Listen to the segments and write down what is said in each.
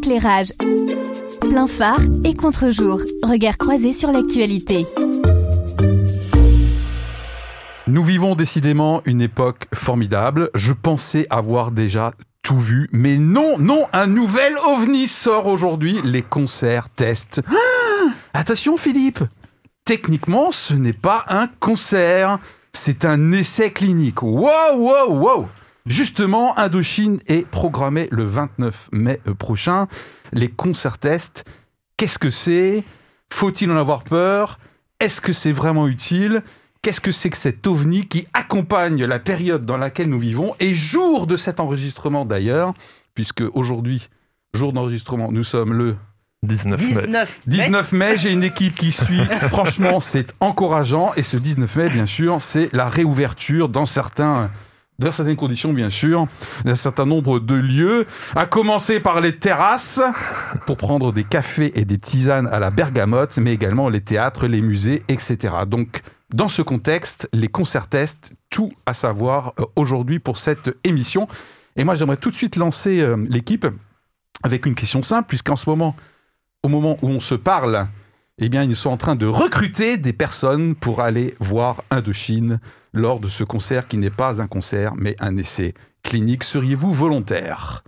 Éclairage. Plein phare et contre-jour. Regard croisé sur l'actualité. Nous vivons décidément une époque formidable. Je pensais avoir déjà tout vu, mais non, non, un nouvel ovni sort aujourd'hui, les concerts tests. Ah Attention Philippe, techniquement ce n'est pas un concert, c'est un essai clinique. Wow, wow, wow Justement, Indochine est programmé le 29 mai euh, prochain. Les concerts tests, qu'est-ce que c'est? Faut-il en avoir peur? Est-ce que c'est vraiment utile? Qu'est-ce que c'est que cet ovni qui accompagne la période dans laquelle nous vivons Et jour de cet enregistrement d'ailleurs, puisque aujourd'hui, jour d'enregistrement, nous sommes le 19 mai. 19 19 mai, j'ai une équipe qui suit. Franchement, c'est encourageant. Et ce 19 mai, bien sûr, c'est la réouverture dans certains dans certaines conditions, bien sûr, d'un certain nombre de lieux, à commencer par les terrasses, pour prendre des cafés et des tisanes à la bergamote, mais également les théâtres, les musées, etc. Donc, dans ce contexte, les concerts tout à savoir euh, aujourd'hui pour cette émission. Et moi, j'aimerais tout de suite lancer euh, l'équipe avec une question simple, puisqu'en ce moment, au moment où on se parle, eh bien, ils sont en train de recruter des personnes pour aller voir Indochine lors de ce concert qui n'est pas un concert, mais un essai clinique. Seriez-vous volontaire?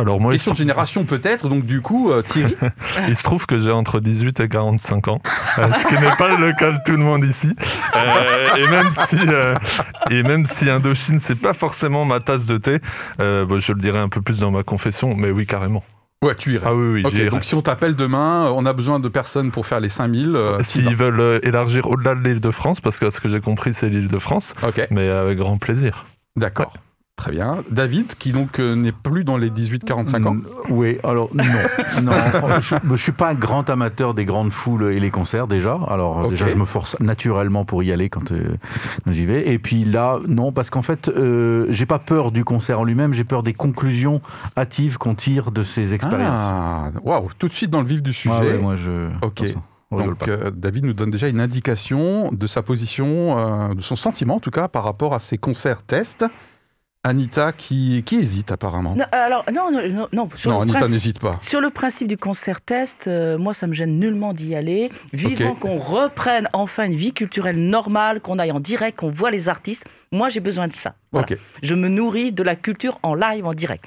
Alors moi, Question de génération peut-être, donc du coup, euh, Thierry il se trouve que j'ai entre 18 et 45 ans, euh, ce qui n'est pas le cas de tout le monde ici. Euh, et même si et même si Indochine c'est pas forcément ma tasse de thé, je le dirai un peu plus dans ma confession, mais oui carrément. Ouais, tu irais. Ah oui oui. Donc si on t'appelle demain, on a besoin de personnes pour faire les 5000. euh, S'ils veulent euh, élargir au-delà de l'île de France, parce que ce que j'ai compris c'est l'île de France, Ok, mais avec grand plaisir. d'accord. Très bien. David, qui donc euh, n'est plus dans les 18-45 ans. Mm, Oui, alors non, non je, je suis pas un grand amateur des grandes foules et les concerts déjà. Alors déjà, je me force naturellement pour y aller quand, euh, quand j'y vais. Et puis là, non, parce qu'en fait, euh, j'ai pas peur du concert en lui-même, j'ai peur des conclusions hâtives qu'on tire de ces expériences. Ah, waouh, tout de suite dans le vif du sujet. Ah ouais, moi je. Ok. Donc euh, David nous donne déjà une indication de sa position, euh, de son sentiment en tout cas par rapport à ces concerts tests. Anita qui, qui hésite apparemment. Non, alors, non, non, sur, non, Anita n'hésite pas. sur le principe du concert test, euh, moi, ça me gêne nullement d'y aller. Vivant qu'on reprenne enfin une vie culturelle normale, qu'on aille en direct, qu'on voit les artistes. Moi, j'ai besoin de ça. Voilà. Je me nourris de la culture en live, en direct.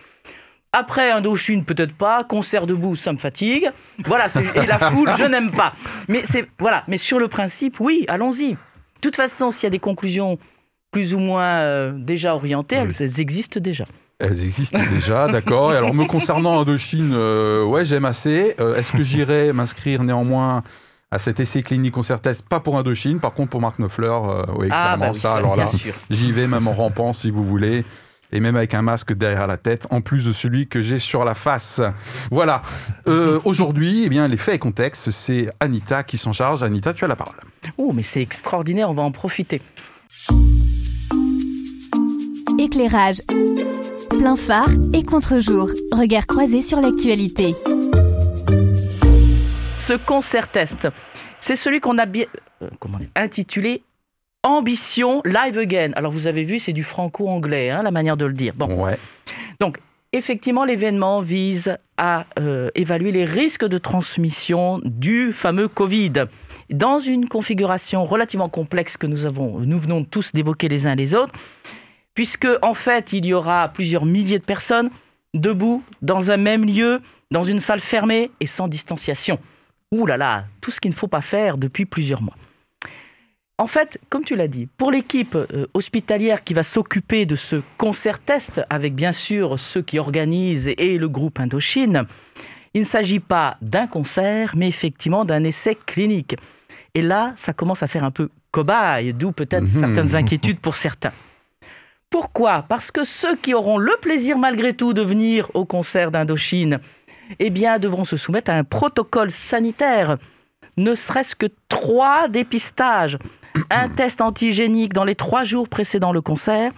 Après, Indochine, peut-être pas. Concert debout, ça me fatigue. Voilà, et la foule, je n'aime pas. Mais, c'est, voilà. Mais sur le principe, oui, allons-y. De toute façon, s'il y a des conclusions plus ou moins euh, déjà orientées, elles, elles existent déjà. Elles existent déjà, d'accord. Et alors me concernant Indochine, euh, ouais, j'aime assez. Euh, Est-ce que j'irai m'inscrire néanmoins à cet essai clinique concert test Pas pour Indochine, par contre pour Marc Neufler, euh, oui, Ah, clairement bah oui, ça. Alors là. J'y vais même en rampant si vous voulez. Et même avec un masque derrière la tête, en plus de celui que j'ai sur la face. Voilà. Euh, Aujourd'hui, eh bien, les faits et contextes, c'est Anita qui s'en charge. Anita, tu as la parole. Oh, mais c'est extraordinaire, on va en profiter. Éclairage. Plein phare et contre-jour. Regard croisé sur l'actualité. Ce concert test, c'est celui qu'on a bien euh, intitulé Ambition Live Again. Alors vous avez vu, c'est du franco-anglais, hein, la manière de le dire. Bon, Ouais. donc effectivement, l'événement vise à euh, évaluer les risques de transmission du fameux Covid dans une configuration relativement complexe que nous avons, nous venons tous d'évoquer les uns les autres, puisque en fait, il y aura plusieurs milliers de personnes debout dans un même lieu, dans une salle fermée et sans distanciation. Ouh là là, tout ce qu'il ne faut pas faire depuis plusieurs mois. En fait, comme tu l'as dit, pour l'équipe euh, hospitalière qui va s'occuper de ce concert test, avec bien sûr ceux qui organisent et le groupe Indochine, il ne s'agit pas d'un concert, mais effectivement d'un essai clinique. Et là, ça commence à faire un peu cobaye, d'où peut-être Mhm. certaines inquiétudes pour certains. Pourquoi? Parce que ceux qui auront le plaisir malgré tout de venir au concert d'Indochine, eh bien, devront se soumettre à un protocole sanitaire, ne serait-ce que trois dépistages. Un test antigénique dans les trois jours précédant le concert,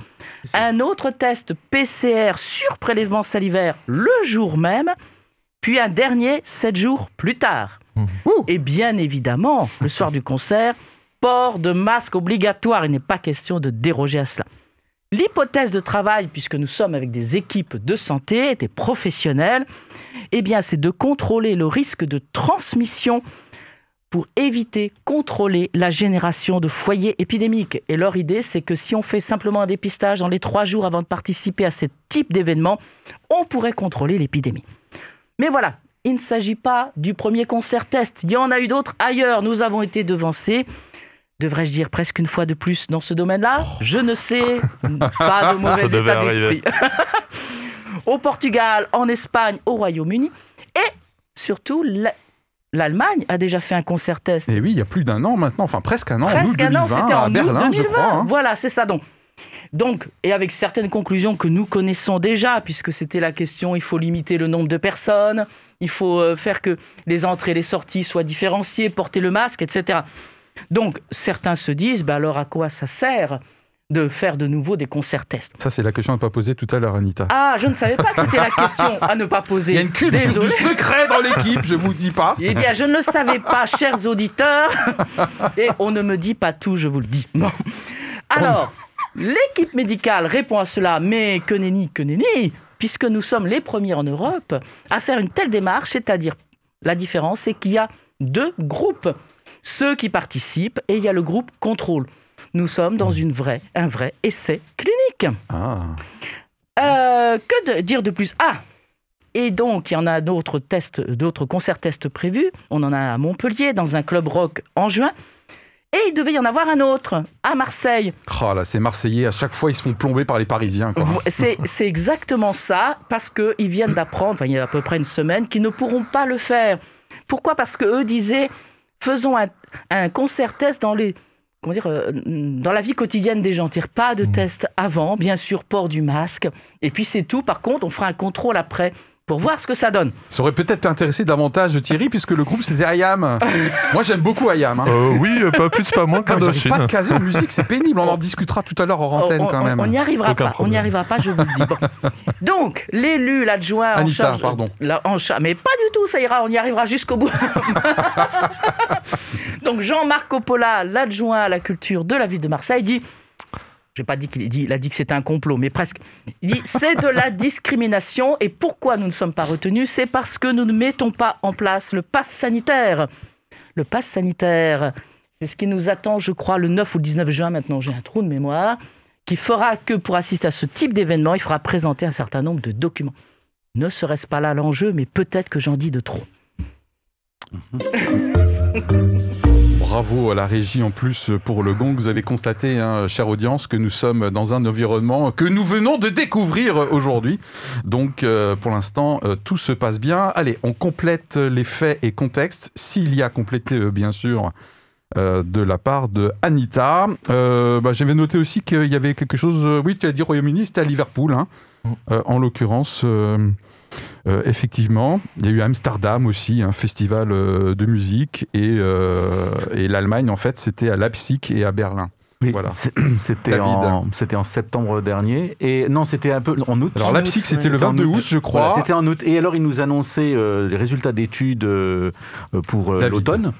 un autre test PCR sur prélèvement salivaire le jour même, puis un dernier sept jours plus tard. Et bien évidemment, le soir du concert, port de masque obligatoire. Il n'est pas question de déroger à cela. L'hypothèse de travail, puisque nous sommes avec des équipes de santé, des professionnels, eh bien, c'est de contrôler le risque de transmission pour éviter, contrôler la génération de foyers épidémiques. Et leur idée, c'est que si on fait simplement un dépistage dans les trois jours avant de participer à ce type d'événement, on pourrait contrôler l'épidémie. Mais voilà, il ne s'agit pas du premier concert test. Il y en a eu d'autres ailleurs. Nous avons été devancés. Devrais-je dire presque une fois de plus dans ce domaine-là? Je ne sais. Pas de mauvais devait état d'esprit. Au Portugal, en Espagne, au Royaume-Uni. Et surtout, la- l'Allemagne a déjà fait un concert test. Et oui, il y a plus d'un an maintenant, enfin presque un an, en août Presque un an, 2020, c'était en Berlin, août 2020. je crois. hein. Voilà, c'est ça donc. Donc, et avec certaines conclusions que nous connaissons déjà, puisque c'était la question, il faut limiter le nombre de personnes, il faut euh, faire que les entrées et les sorties soient différenciées, porter le masque, etc. Donc, certains se disent, bah alors à quoi ça sert de faire de nouveau des concerts tests? Ça, c'est la question à ne pas poser tout à l'heure, Anita. Ah, je ne savais pas que c'était la question à ne pas poser. Il y a une culture Désolé. du secret dans l'équipe, je vous dis pas. Eh bien, je ne le savais pas, chers auditeurs. Et on ne me dit pas tout, je vous le dis. Bon. Alors, l'équipe médicale répond à cela, mais que nenni, que nenni, puisque nous sommes les premiers en Europe à faire une telle démarche, c'est-à-dire, la différence, c'est qu'il y a deux groupes. Ceux qui participent et il y a le groupe contrôle. Nous sommes dans une vraie, un vrai essai clinique. Ah. Euh, que de dire de plus? Ah Et donc, il y en a d'autres tests, d'autres concerts tests prévus. On en a à Montpellier, dans un club rock en juin. Et il devait y en avoir un autre à Marseille. Oh là, ces Marseillais, à chaque fois, ils se font plomber par les Parisiens. C'est c'est exactement ça, parce qu'ils viennent d'apprendre, enfin, il y a à peu près une semaine, qu'ils ne pourront pas le faire. Pourquoi? Parce qu'eux disaient faisons un, un concert test dans les. Comment dire, euh, dans la vie quotidienne des gens. C'est-à-dire Pas de test avant, bien sûr, port du masque. Et puis c'est tout. Par contre, on fera un contrôle après pour voir ce que ça donne. Ça aurait peut-être intéressé davantage Thierry, puisque le groupe, c'était Ayam. Moi, j'aime beaucoup Ayam. hein. Euh, oui, euh, pas plus, pas moins qu'Indochine. pas de caser en musique, c'est pénible. On en discutera tout à l'heure hors antenne on, quand même. on n'y arrivera Aucun pas. On n'y arrivera pas, je vous le dis. Bon. Donc, l'élu, l'adjoint en Anita, charge. pardon. la- en cha- mais pas du tout, ça ira, on y arrivera jusqu'au bout. Donc, Jean-Marc Coppola, l'adjoint à la culture de la ville de Marseille, dit. Je n'ai pas dit qu'il a dit que c'était un complot, mais presque. Il dit c'est de la discrimination et pourquoi nous ne sommes pas retenus? C'est parce que nous ne mettons pas en place le pass sanitaire. Le pass sanitaire, c'est ce qui nous attend, je crois, le 9 ou le 19 juin, maintenant j'ai un trou de mémoire, qui fera que pour assister à ce type d'événement, il faudra présenter un certain nombre de documents. Ne serait-ce pas là l'enjeu, mais peut-être que j'en dis de trop. Bravo à la régie en plus pour le gong. Vous avez constaté, hein, chère audience, que nous sommes dans un environnement que nous venons de découvrir aujourd'hui. Donc euh, pour l'instant, euh, tout se passe bien. Allez, on complète les faits et contextes, s'il y a complété euh, bien sûr. euh, de la part de Anita. Bah, J'avais noté aussi qu'il y avait quelque chose. oui, tu as dit Royaume-Uni, c'était à Liverpool, hein, euh, en l'occurrence. Euh, effectivement, il y a eu Amsterdam aussi, un festival euh, de musique, et, euh, et l'Allemagne, en fait, c'était à Leipzig et à Berlin. Oui, Voilà. C'était en, c'était en septembre dernier. Et non, c'était un peu en août. Alors, Leipzig, c'était le en 22 août, je crois. Voilà, c'était en août. Et alors, ils nous annonçaient euh, les résultats d'études euh, pour euh, l'automne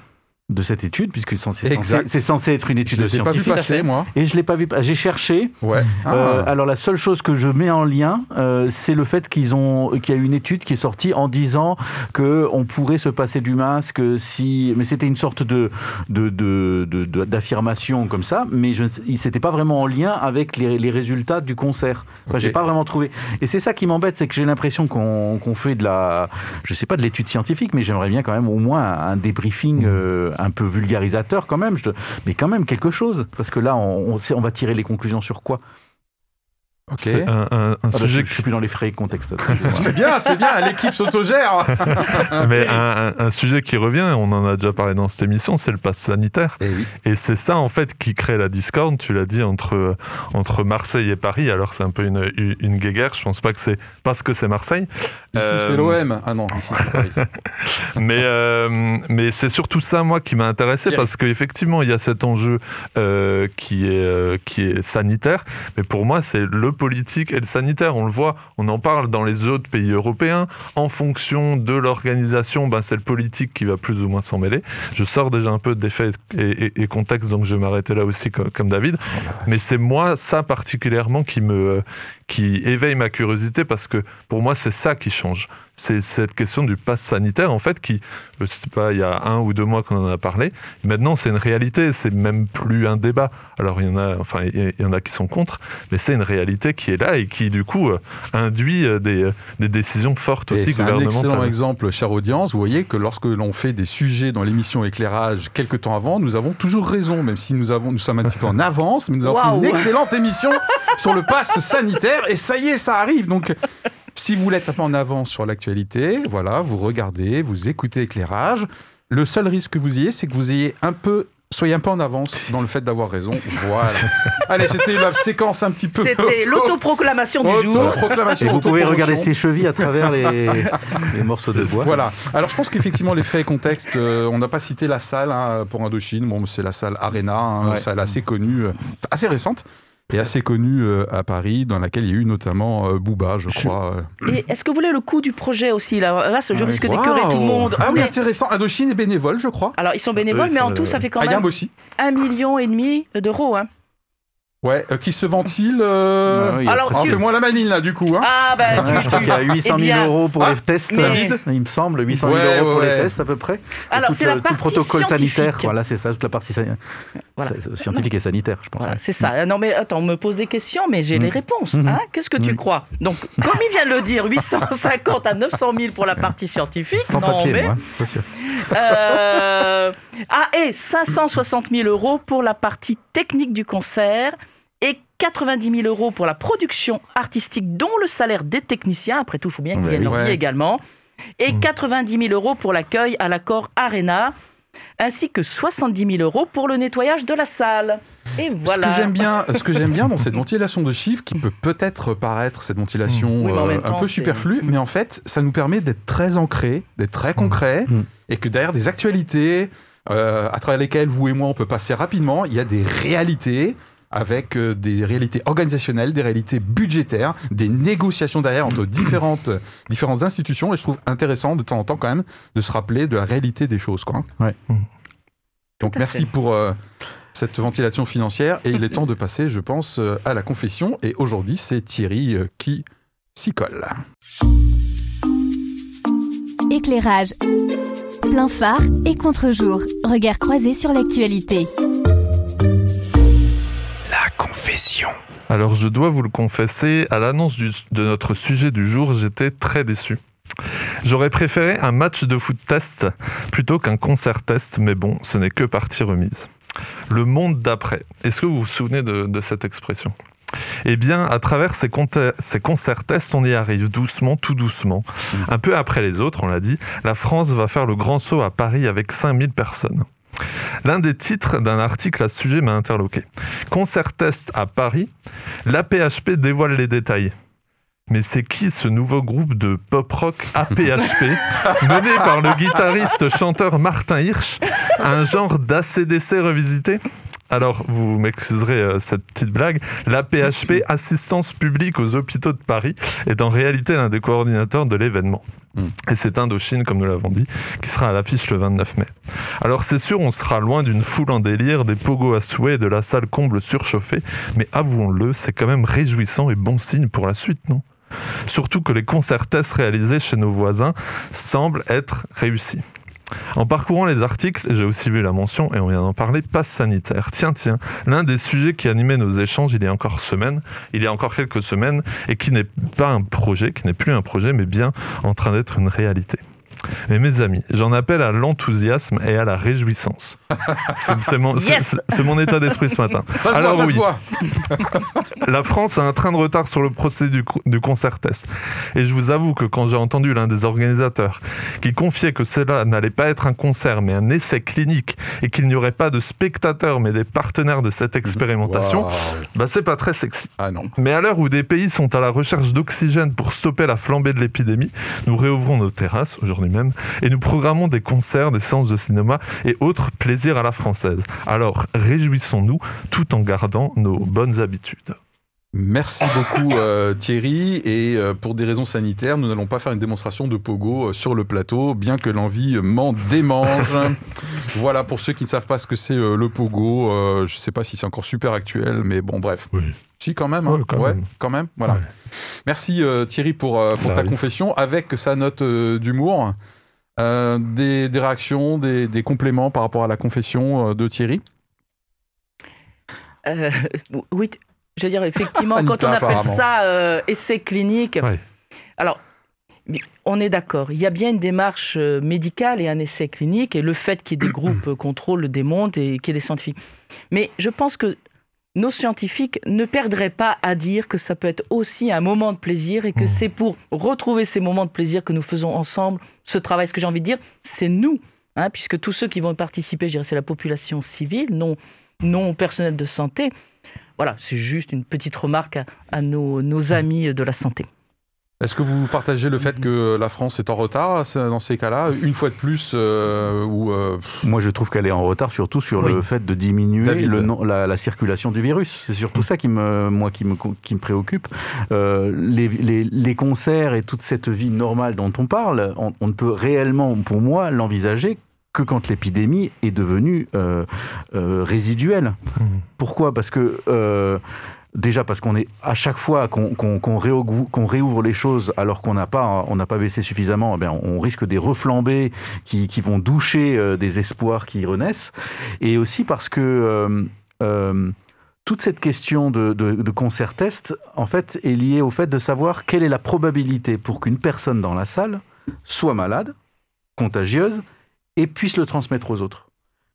de cette étude, puisque c'est censé, être une Je étude ne les ai pas vu scientifique. passer, moi. Et je l'ai pas vu. J'ai cherché. Ouais. Ah. Euh, alors la seule chose que je mets en lien, euh, c'est le fait qu'ils ont, qu'il y a une étude qui est sortie en disant que on pourrait se passer du masque si, mais c'était une sorte de d'affirmation comme ça, mais je, ne s'était pas vraiment en lien avec les, les résultats du concert. Enfin, Ok. j'ai pas vraiment trouvé. Et c'est ça qui m'embête, c'est que j'ai l'impression qu'on fait de la, je sais pas de l'étude scientifique, mais j'aimerais bien quand même au moins un débriefing euh, un peu vulgarisateur quand même, mais quand même quelque chose, parce que là on va tirer les conclusions sur quoi? Ok. C'est un, un- un Ah bah, sujet je, je suis plus dans les frais contexte. excusez-moi. C'est bien, c'est bien, l'équipe s'autogère. Mais un, sujet qui revient, on en a déjà parlé dans cette émission, c'est le pass sanitaire. Eh oui. Et c'est ça, en fait, qui crée la discorde, tu l'as dit, entre, entre Marseille et Paris. Alors, c'est un peu une, une, guéguerre. Je pense pas que c'est parce que c'est Marseille. Ici, Euh, c'est l'OM. Ah non, ici, c'est Paris. mais euh, mais c'est surtout ça, moi, qui m'a intéressé Thierry. parce qu'effectivement, il y a cet enjeu euh, qui, est, euh, qui est sanitaire. Mais pour moi, c'est le politique et le sanitaire. On le voit, on en parle dans les autres pays européens. En fonction de l'organisation, ben, c'est le politique qui va plus ou moins s'en mêler. Je sors déjà un peu des faits et, contexte, donc je vais m'arrêter là aussi comme, comme David. Mais c'est moi, ça particulièrement, qui me qui éveille ma curiosité parce que pour moi, c'est ça qui change c'est cette question du pass sanitaire, en fait, qui, je sais pas, il y a un ou deux mois qu'on en a parlé. Maintenant, c'est une réalité, c'est même plus un débat. Alors, il y en a, enfin, il y en a qui sont contre, mais c'est une réalité qui est là et qui, du coup, euh, induit euh, des, euh, des décisions fortes Et aussi c'est un gouvernementales. excellent exemple, chère audience. Vous voyez que lorsque l'on fait des sujets dans l'émission Éclairage quelques temps avant, nous avons toujours raison, même si nous, avons, nous sommes un petit peu en avance, mais nous avons fait une excellente émission sur le pass sanitaire et ça y est, ça arrive. Donc, si vous voulez être un peu en avance sur l'actualité, voilà, vous regardez, vous écoutez Éclairage. Le seul risque que vous ayez, c'est que vous ayez un peu. Soyez un peu en avance dans le fait d'avoir raison. Voilà. Allez, c'était la séquence un petit peu. C'était l'autoproclamation du jour. Autoproclamation, Et vous pouvez regarder ses chevilles à travers les, les morceaux de bois. Voilà. Alors je pense qu'effectivement les faits et contexte, euh, on n'a pas cité la salle hein, pour Indochine. Bon, c'est la salle Arena, hein, Ouais. salle assez connue, euh, assez récente et assez connue euh, à Paris, dans laquelle il y a eu notamment euh, Booba, je crois. euh. Et est-ce que vous voulez le coût du projet aussi Là, là je Ah oui. risque d'écœurer tout le monde. Ah oui, Mais- intéressant. Indochine est bénévole, je crois. alors, ils sont bénévoles, Oui, mais en tout, ça fait quand Ayam même aussi. un million et demi d'euros. Hein. Ouais, euh, qui se ventile. euh, Ah oui, Alors, Alors tu- fais-moi la manine là, du coup. Hein. Ah, bah, Ouais, je tu- crois qu'il y a 800 000 Eh bien, euros pour ah, les tests. mais- Il me semble, 800 000 Ouais, euros pour ouais. les tests à peu près. Alors, tout, c'est la euh, tout partie protocole scientifique. sanitaire. Voilà, c'est ça, toute la partie Voilà. sa- scientifique et sanitaire, je pense. Voilà, c'est ça. Non, mais attends, on me pose des questions, mais j'ai les réponses. Mhm. hein. Qu'est-ce que tu Oui. crois? Donc, comme il vient de le dire, 850 à 900 000 pour la partie scientifique. Sans non, papier, mais. moi, c'est sûr. Euh, Ah, et 560 000 euros pour la partie technique du concert 90 000 euros pour la production artistique, dont le salaire des techniciens. Après tout, il faut bien qu'ils gagnent leur vie également. Et Mm. 90 000 euros pour l'accueil à l'accord Arena, ainsi que 70 000 euros pour le nettoyage de la salle. Et voilà. Ce que j'aime bien, ce que j'aime bien dans cette ventilation de chiffres, qui peut peut-être paraître cette ventilation Oui, en euh, un peu superflue, mais en fait, ça nous permet d'être très ancrés, d'être très concrets, Mm. et que derrière des actualités, euh, à travers lesquelles vous et moi on peut passer rapidement, il y a des réalités avec euh, des réalités organisationnelles, des réalités budgétaires, des négociations derrière entre différentes, différentes institutions. Et je trouve intéressant de temps en temps quand même de se rappeler de la réalité des choses. Quoi. Ouais. Donc merci fait. pour euh, cette ventilation financière. Et il est temps de passer, je pense, euh, à la confession. Et aujourd'hui, c'est Thierry euh, qui s'y colle. Éclairage. Plein phare et contre-jour. Regard croisé sur l'actualité. Alors je dois vous le confesser, à l'annonce de notre sujet du jour, j'étais très déçu. J'aurais préféré un match de foot test plutôt qu'un concert test, mais bon, ce n'est que partie remise. Le monde d'après. Est-ce que vous vous souvenez de, cette expression? Eh bien, à travers ces, ces concerts tests, on y arrive doucement, tout doucement. Un peu après les autres, on l'a dit, la France va faire le grand saut à Paris avec 5000 personnes. L'un des titres d'un article à ce sujet m'a interloqué. Concert test à Paris, l'APHP dévoile les détails. Mais c'est qui ce nouveau groupe de pop-rock APHP, mené par le guitariste-chanteur Martin Hirsch, un genre d'ACDC revisité? Alors, vous m'excuserez euh, cette petite blague. L'APHP, Assistance publique aux hôpitaux de Paris, est en réalité l'un des coordinateurs de l'événement. Mm. Et c'est Indochine, comme nous l'avons dit, qui sera à l'affiche le 29 mai. Alors c'est sûr, on sera loin d'une foule en délire, des pogos à souhait et de la salle comble surchauffée, mais avouons-le, c'est quand même réjouissant et bon signe pour la suite, non? Surtout que les concerts tests réalisés chez nos voisins semblent être réussis. En parcourant les articles, j'ai aussi vu la mention, et on vient d'en parler, passe sanitaire. Tiens, tiens, l'un des sujets qui animait nos échanges il y a encore semaines, il y a encore quelques semaines, et qui n'est pas un projet, qui n'est plus un projet, mais bien en train d'être une réalité. Mais mes amis, j'en appelle à l'enthousiasme et à la réjouissance. C'est mon, Yes état d'esprit ce matin. Ça se Alors voit, ça oui. se voit. La France a un train de retard sur le procès du, du concert test. Et je vous avoue que quand j'ai entendu l'un des organisateurs qui confiait que cela n'allait pas être un concert mais un essai clinique et qu'il n'y aurait pas de spectateurs mais des partenaires de cette expérimentation, Waouh. bah c'est pas très sexy. Ah non. Mais à l'heure où des pays sont à la recherche d'oxygène pour stopper la flambée de l'épidémie, nous réouvrons nos terrasses aujourd'hui et nous programmons des concerts, des séances de cinéma et autres plaisirs à la française. Alors réjouissons-nous tout en gardant nos bonnes habitudes. Merci beaucoup euh, Thierry. Et euh, pour des raisons sanitaires, nous n'allons pas faire une démonstration de pogo euh, sur le plateau, bien que l'envie m'en démange. voilà, pour ceux qui ne savent pas ce que c'est le pogo, je ne sais pas si c'est encore super actuel, mais bon, bref. Oui. Si, quand même. hein. Ouais, quand même. quand même. Voilà. Ouais. Merci euh, Thierry pour, euh, pour ta confession avec sa note euh, d'humour. Euh, des, des réactions, des, des compléments par rapport à la confession euh, de Thierry? Euh, oui, je veux dire, effectivement, Anita, quand on appelle ça euh, essai clinique, Ouais. alors, on est d'accord, il y a bien une démarche médicale et un essai clinique, et le fait qu'il y ait des groupes contrôle le démontre et qu'il y ait des scientifiques. Mais je pense que nos scientifiques ne perdraient pas à dire que ça peut être aussi un moment de plaisir et que Mmh. c'est pour retrouver ces moments de plaisir que nous faisons ensemble ce travail. Ce que j'ai envie de dire, c'est nous, hein, puisque tous ceux qui vont y participer, je dirais, c'est la population civile, non, non personnel de santé. Voilà, c'est juste une petite remarque à, à nos, nos amis de la santé. Est-ce que vous partagez le fait que la France est en retard dans ces cas-là Une fois de plus, euh, ou euh, Moi, je trouve qu'elle est en retard, surtout sur Oui. le fait de diminuer le la, la circulation du virus. C'est surtout ça qui me, moi, qui me, qui me préoccupe. Euh, les, les- les concerts et toute cette vie normale dont on parle, on, on ne peut réellement, pour moi, l'envisager que quand l'épidémie est devenue euh, euh, résiduelle. Mhm. Pourquoi? Parce que euh, déjà parce qu'on est à chaque fois qu'on réouvre, les choses alors qu'on n'a pas on n'a pas baissé suffisamment, eh on risque des reflambées qui, vont doucher euh, des espoirs qui renaissent. Et aussi parce que euh, euh, toute cette question de, de, de concert test, en fait, est liée au fait de savoir quelle est la probabilité pour qu'une personne dans la salle soit malade, contagieuse, et puisse le transmettre aux autres.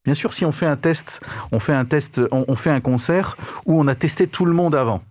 Bien sûr, si on fait un test, on fait un test, on, on fait un concert où on a testé tout le monde avant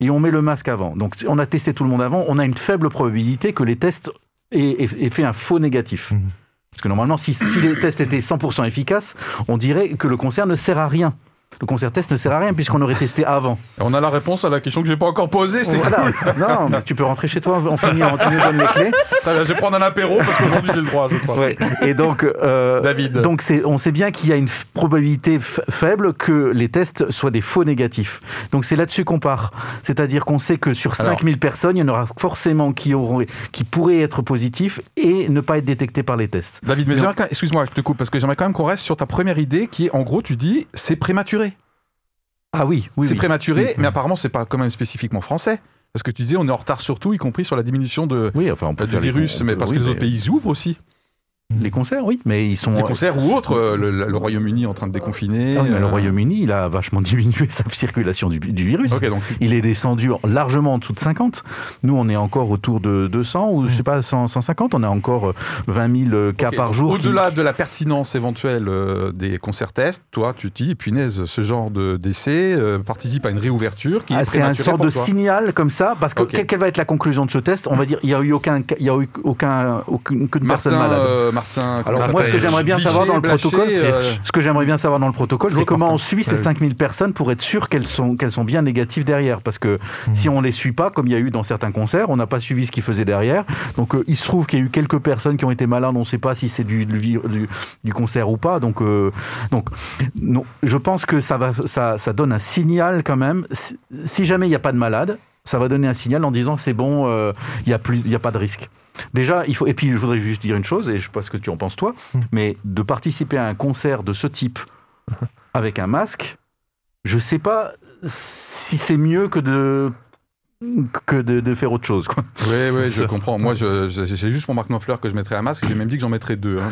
et on met le masque avant. Donc, on a testé tout le monde avant, on a une faible probabilité que les tests aient, aient- aient fait un faux négatif. Mhm. Parce que normalement, si, si les tests étaient 100% efficaces, on dirait que le concert ne sert à rien. Le concert test ne sert à rien puisqu'on aurait testé avant. on a la réponse à la question que j'ai pas encore posée, c'est Voilà. cool. Non, mais tu peux rentrer chez toi, on finit, on te donne les clés. Je vais prendre un apéro parce qu'aujourd'hui j'ai le droit, je crois. Ouais. Et donc, euh, David. donc on sait bien qu'il y a une probabilité faible que les tests soient des faux négatifs. Donc c'est là-dessus qu'on part. C'est-à-dire qu'on sait que sur Alors. 5000 personnes, il y en aura forcément qui, auront, qui pourraient être positifs et ne pas être détectés par les tests. David, mais j'aimerais quand- excuse-moi, je te coupe parce que j'aimerais quand même qu'on reste sur ta première idée qui est en gros, tu dis, c'est prématuré. Ah oui, oui. c'est oui. prématuré, Oui. mais apparemment c'est pas quand même spécifiquement français. Parce que tu disais, on est en retard surtout, y compris sur la diminution de, Oui, enfin, on peut du faire les virus, mais parce que les autres pays ouvrent aussi. Les concerts, oui, mais ils sont. Les concerts ou autres, euh, le, le Royaume-Uni est en train de déconfiner. Le euh, Royaume-Uni, il a vachement diminué sa circulation du, du virus. Ok, donc Il est descendu largement en dessous de 50. Nous, on est encore autour de 200 ou je sais pas 100, 150. On a encore euh, 20 000 cas par jour. qui- Au-delà de la pertinence éventuelle euh, des concerts tests, toi, tu te dis, punaise, ce genre de- d'essai euh, participe à une réouverture qui Ah, est c'est prématurée sorte de toi. signal comme ça, parce que quelle, va être la conclusion de ce test? On va dire il n'y a eu aucun, il y a eu aucun, aucune, aucune personne malade. euh, Martin, Alors moi, ce que j'aimerais bien savoir dans le protocole, euh, ce que j'aimerais bien savoir dans le protocole, c'est comment on suit ces Ouais. 5000 personnes pour être sûr qu'elles sont, qu'elles sont bien négatives derrière. Parce que si on les suit pas, comme il y a eu dans certains concerts, on n'a pas suivi ce qu'ils faisaient derrière. Donc euh, il se trouve qu'il y a eu quelques personnes qui ont été malades, on ne sait pas si c'est du, du, concert ou pas. Donc, euh, donc non, je pense que ça, va, ça, ça donne un signal quand même. Si- jamais il n'y a pas de malade, ça va donner un signal en disant c'est bon, euh, il n'y a, plus- il y a pas de risque. Déjà, il faut. Et puis, je voudrais juste dire une chose, et je sais pas ce que tu en penses toi, mais de participer à un concert de ce type avec un masque, je sais pas si c'est mieux que de que de, de faire autre chose. Quoi. Oui, oui, je comprends. Moi, j'ai juste pour Marc Knopfler que je mettrais un masque. J'ai même dit que j'en mettrais deux. hein.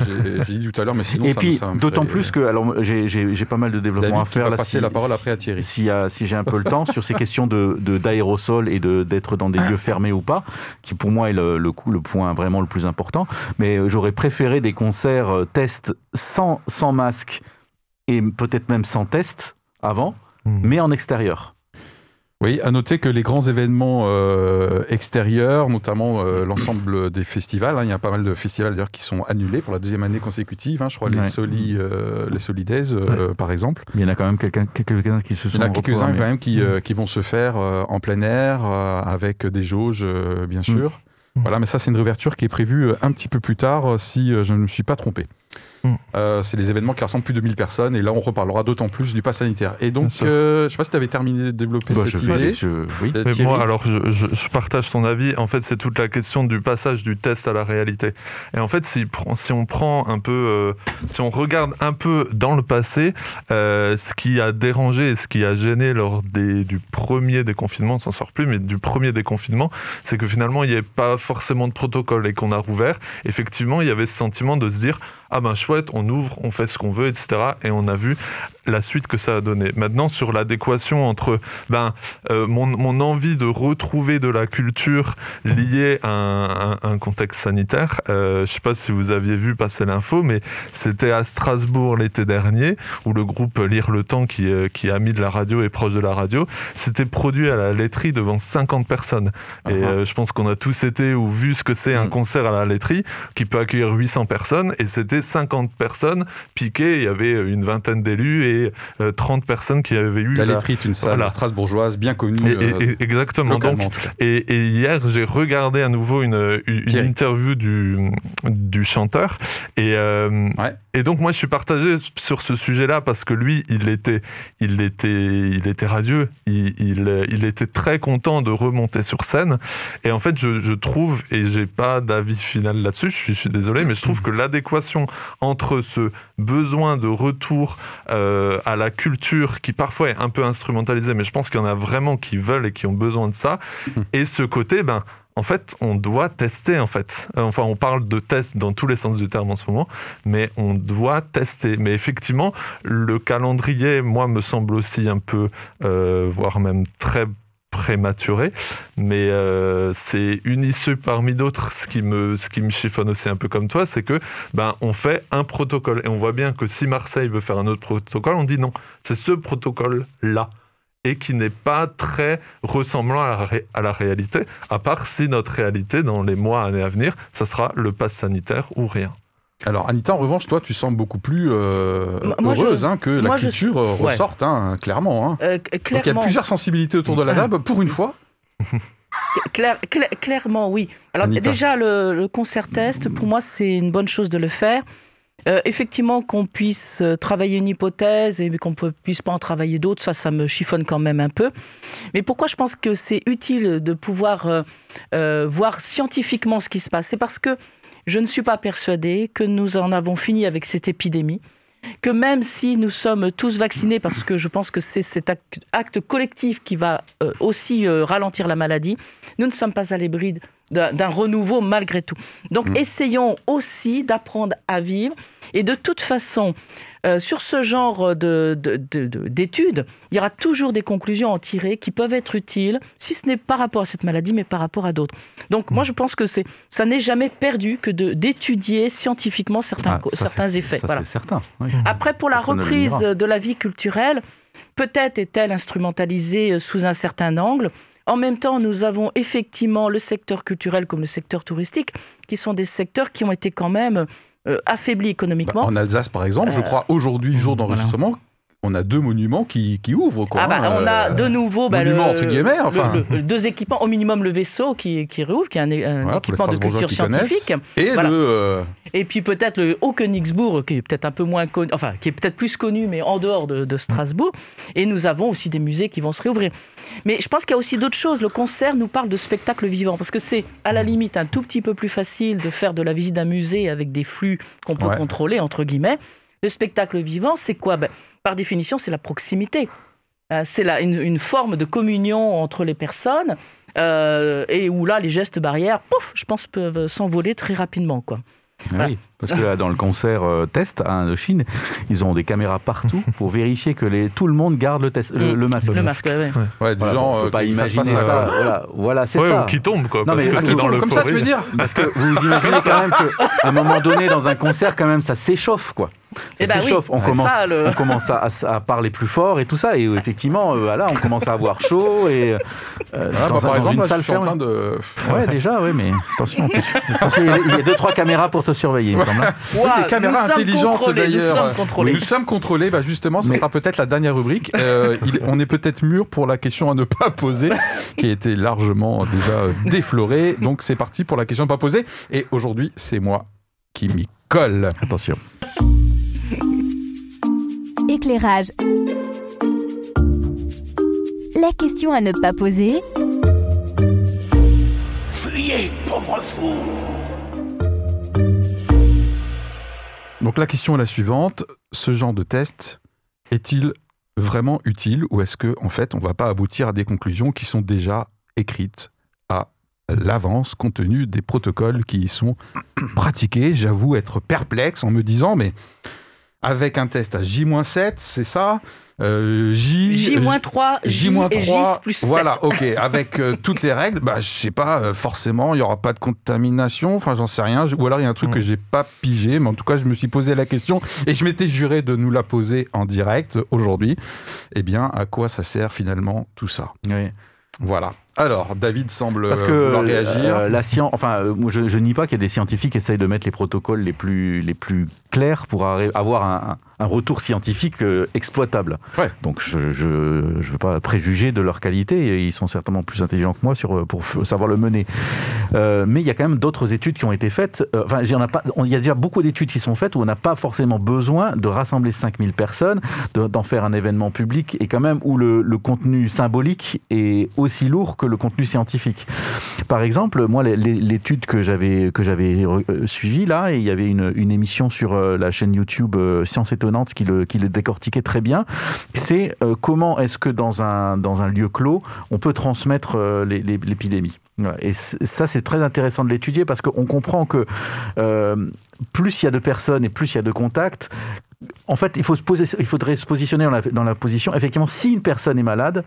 J'ai dit tout à l'heure, mais sinon, et ça, puis, d'autant plus que, alors, j'ai- pas mal de développement David à qui faire va là. passer si- la parole après à Thierry. Si, euh, si j'ai un peu le temps sur ces questions de de- d'aérosol et de- d'être dans des lieux fermés ou pas, qui pour moi est le, le, coup- le point vraiment le plus important. Mais euh, j'aurais préféré des concerts euh, test sans, sans masque et peut-être même sans test avant, Mhm. mais en extérieur. Oui, à noter que les grands événements euh, extérieurs, notamment euh, l'ensemble des festivals, hein, il y a pas mal de festivals d'ailleurs qui sont annulés pour la deuxième année consécutive. hein, je crois les. Soli, euh, les euh, par exemple. Il y en a quand même quelqu'un- quelques-uns qui se Il sont y en a quelques-uns quand même qui, euh, qui vont se faire euh, en plein air euh, avec des jauges, euh, bien sûr. Mm. Voilà, mais ça c'est une réouverture qui est prévue un petit peu plus tard, si je ne me suis pas trompé. Mm. Euh, c'est les événements qui rassemblent plus de 1000 personnes et là on reparlera d'autant plus du pass sanitaire. Et donc, euh, je sais pas si tu avais terminé de développer Bah, cette je- idée. je- oui. euh, Mais moi, alors, je, je- je partage ton avis. En fait, c'est toute la question du passage du test à la réalité. Et en fait, si, on prend un peu, euh, si on regarde un peu dans le passé, euh, ce qui a dérangé et ce qui a gêné lors des, du premier déconfinement, on s'en sort plus, mais du premier déconfinement, c'est que finalement, il n'y avait pas forcément de protocole et qu'on a rouvert. Effectivement, il y avait ce sentiment de se dire, ah ben on ouvre, on fait ce qu'on veut, etc. Et on a vu la suite que ça a donné. Maintenant, sur l'adéquation entre ben, euh, mon, mon envie de retrouver de la culture liée à un, contexte sanitaire. Euh, je ne sais pas si vous aviez vu passer l'info, mais c'était à Strasbourg l'été dernier, où le groupe Lire le Temps, qui, euh, qui est ami de la radio et proche de la radio, s'était produit à la laiterie devant 50 personnes. Et Ah ah. je pense qu'on a tous été ou vu ce que c'est un Mm. concert à la laiterie, qui peut accueillir 800 personnes, et c'était 50 personnes piquées. Il y avait une vingtaine d'élus et euh, 30 personnes qui avaient eu La la- laiterie est une salle Voilà. strasbourgeoise bien connue. et- et- euh, exactement. Donc, et, et hier, j'ai regardé à nouveau une, une interview du, du chanteur. Et, euh, Ouais. et donc, moi, je suis partagé sur ce sujet-là parce que lui, il était, il était, il était radieux. Il, il, il était très content de remonter sur scène. Et en fait, je, je trouve, et j'ai pas d'avis final là-dessus, je suis, je suis désolé, mais je trouve que l'adéquation entre ce besoin de retour euh, à la culture qui parfois est un peu instrumentalisée, mais je pense qu'il y en a vraiment qui veulent et qui ont besoin de ça, et ce côté, ben, en fait, on doit tester, en fait. Euh, Enfin, on parle de test dans tous les sens du terme en ce moment, mais on doit tester. Mais effectivement, le calendrier, moi, me semble aussi un peu, euh, voire même très prématuré, mais euh, c'est une issue parmi d'autres. Ce qui me, ce qui me chiffonne aussi un peu comme toi, c'est que ben on fait un protocole et on voit bien que si Marseille veut faire un autre protocole, on dit non, c'est ce protocole là et qui n'est pas très ressemblant à la, à la réalité, à part si notre réalité dans les mois, années à venir, ça sera le pass sanitaire ou rien. Alors Anita, en revanche, toi, tu sembles beaucoup plus euh, Moi- moi, je- heureuse hein, que la je culture euh, ouais. ressorte, hein, clairement. hein. Euh, Donc il y a clairement, plusieurs sensibilités autour de la table. Pour une fois, clair- cla- clairement, oui. Alors Anita. déjà, le, le concert test, pour moi, c'est une bonne chose de le faire. Euh, effectivement, qu'on puisse travailler une hypothèse et qu'on ne puisse pas en travailler d'autres, ça, ça me chiffonne quand même un peu. Mais pourquoi je pense que c'est utile de pouvoir voir scientifiquement ce qui se passe? C'est parce que je ne suis pas persuadée que nous en avons fini avec cette épidémie, que même si nous sommes tous vaccinés, parce que je pense que c'est cet acte, collectif qui va euh, aussi euh, ralentir la maladie, nous ne sommes pas à d'un d'un renouveau malgré tout. Donc Mm. essayons aussi d'apprendre à vivre. Et de toute façon, euh, sur ce genre de- de- de- de- d'études, il y aura toujours des conclusions à en tirer qui peuvent être utiles, si ce n'est par rapport à cette maladie, mais par rapport à d'autres. Donc moi, je pense que c'est, ça n'est jamais perdu que d'étudier scientifiquement certains, Ah, certains effets. ça, Voilà. c'est certain. oui. Après, pour la Personne reprise de la vie culturelle, peut-être est-elle instrumentalisée euh, sous un certain angle. En même temps, nous avons effectivement le secteur culturel comme le secteur touristique, qui sont des secteurs qui ont été quand même euh, affaiblis bah, économiquement. en Alsace par exemple, je Euh, crois aujourd'hui, jour voilà. d'enregistrement, on a deux monuments qui, qui ouvrent. Quoi, ah bah, hein, on a euh, de nouveau bah, monument, le- entre guillemets, enfin. le- le- deux équipements, au minimum le vaisseau qui, qui rouvre, qui est un, voilà, équipement de culture scientifique. Et Voilà. le, euh, Et puis peut-être le Haut-Königsbourg, qui est peut-être un peu moins connu, enfin, qui est peut-être plus connu, mais en dehors de, de Strasbourg. Et nous avons aussi des musées qui vont se réouvrir. Mais je pense qu'il y a aussi d'autres choses. Le concert nous parle de spectacle vivant, parce que c'est à la limite un tout petit peu plus facile de faire de la visite d'un musée avec des flux qu'on peut Ouais. contrôler, entre guillemets. Le spectacle vivant, c'est quoi? Ben, Par définition, c'est la proximité. Euh, C'est une, une forme de communion entre les personnes. euh, et où là, les gestes barrières, pouf, je pense, peuvent s'envoler très rapidement. Quoi. Oui, parce que là, dans le concert euh, test à Indochine, ils ont des caméras partout pour vérifier que les, tout le monde garde le, test, le, Mm. le masque. Le masque, ouais, ouais. ouais, du Voilà, genre, on peut euh, pas qu'ils fassent imaginer pas ça. Voilà, voilà c'est Ouais, ça. ou qui tombe, quoi. Non, parce mais que dans tombe le comme ça, tu veux dire Parce que vous imaginez quand même qu'à un moment donné, dans un concert, quand même, ça s'échauffe, quoi. Ça Eh ben oui, on, commence, ça, le- on commence à, à parler plus fort et tout ça. Et euh, effectivement, euh, voilà, on commence à avoir chaud. Et, euh, Voilà, dans un- par dans exemple, une là, salle je suis en fermée. train de. Ouais, déjà, ouais, mais attention. il y a- deux, trois caméras pour te surveiller, il me semble. Ouah, des caméras nous sommes intelligentes contrôlés, Nous d'ailleurs. sommes contrôlés. Nous sommes contrôlés. Bah justement, ce Mais- sera peut-être la dernière rubrique. Euh, il- on est peut-être mûr pour la question à ne pas poser, qui a été largement déjà euh, déflorée. Donc c'est parti pour la question à ne pas poser. Et aujourd'hui, c'est moi qui m'y colle. Attention. Éclairage. La question à ne pas poser Fuyez, pauvre fou Donc la question est la suivante. Ce genre de test est-il vraiment utile ou est-ce que en fait on va pas aboutir à des conclusions qui sont déjà écrites à l'avance compte tenu des protocoles qui y sont pratiqués? J'avoue être perplexe en me disant mais avec un test à J-7, c'est ça? Euh, J, J-3, J, J-3, et J plus 7. voilà, ok, avec euh, toutes les règles, bah, je sais pas, euh, forcément, il y aura pas de contamination, enfin, j'en sais rien, ou alors il y a un truc Mm. que j'ai pas pigé, mais en tout cas, je me suis posé la question et je m'étais juré de nous la poser en direct aujourd'hui. Eh bien, à quoi ça sert finalement tout ça? Oui. Voilà. Alors, David semble Parce que vouloir réagir. euh, la science, enfin, euh, moi, je, je nie pas qu'il y a des scientifiques qui essayent de mettre les protocoles les plus, les plus clairs pour avoir un, un retour scientifique euh, exploitable. Ouais. Donc je ne veux pas préjuger de leur qualité, et ils sont certainement plus intelligents que moi sur, euh, pour savoir le mener. Euh, mais il y a quand même d'autres études qui ont été faites. Enfin, il y en a pas. on- Il y a déjà beaucoup d'études qui sont faites où on n'a pas forcément besoin de rassembler 5000 personnes, de- d'en faire un événement public, et quand même où le, le contenu symbolique est aussi lourd que le contenu scientifique. Par exemple, moi, l'étude que j'avais suivie là, et il y avait une, une émission sur la chaîne YouTube Science qui le, qui le décortiquait très bien. C'est euh, comment est-ce que dans un dans un lieu clos, on peut transmettre euh, l'épidémie? Et ça, c'est très intéressant de l'étudier parce qu'on comprend que euh, plus il y a de personnes et plus il y a de contacts, en fait, il, faut se poser, il faudrait se positionner dans la, dans la position, effectivement, si une personne est malade,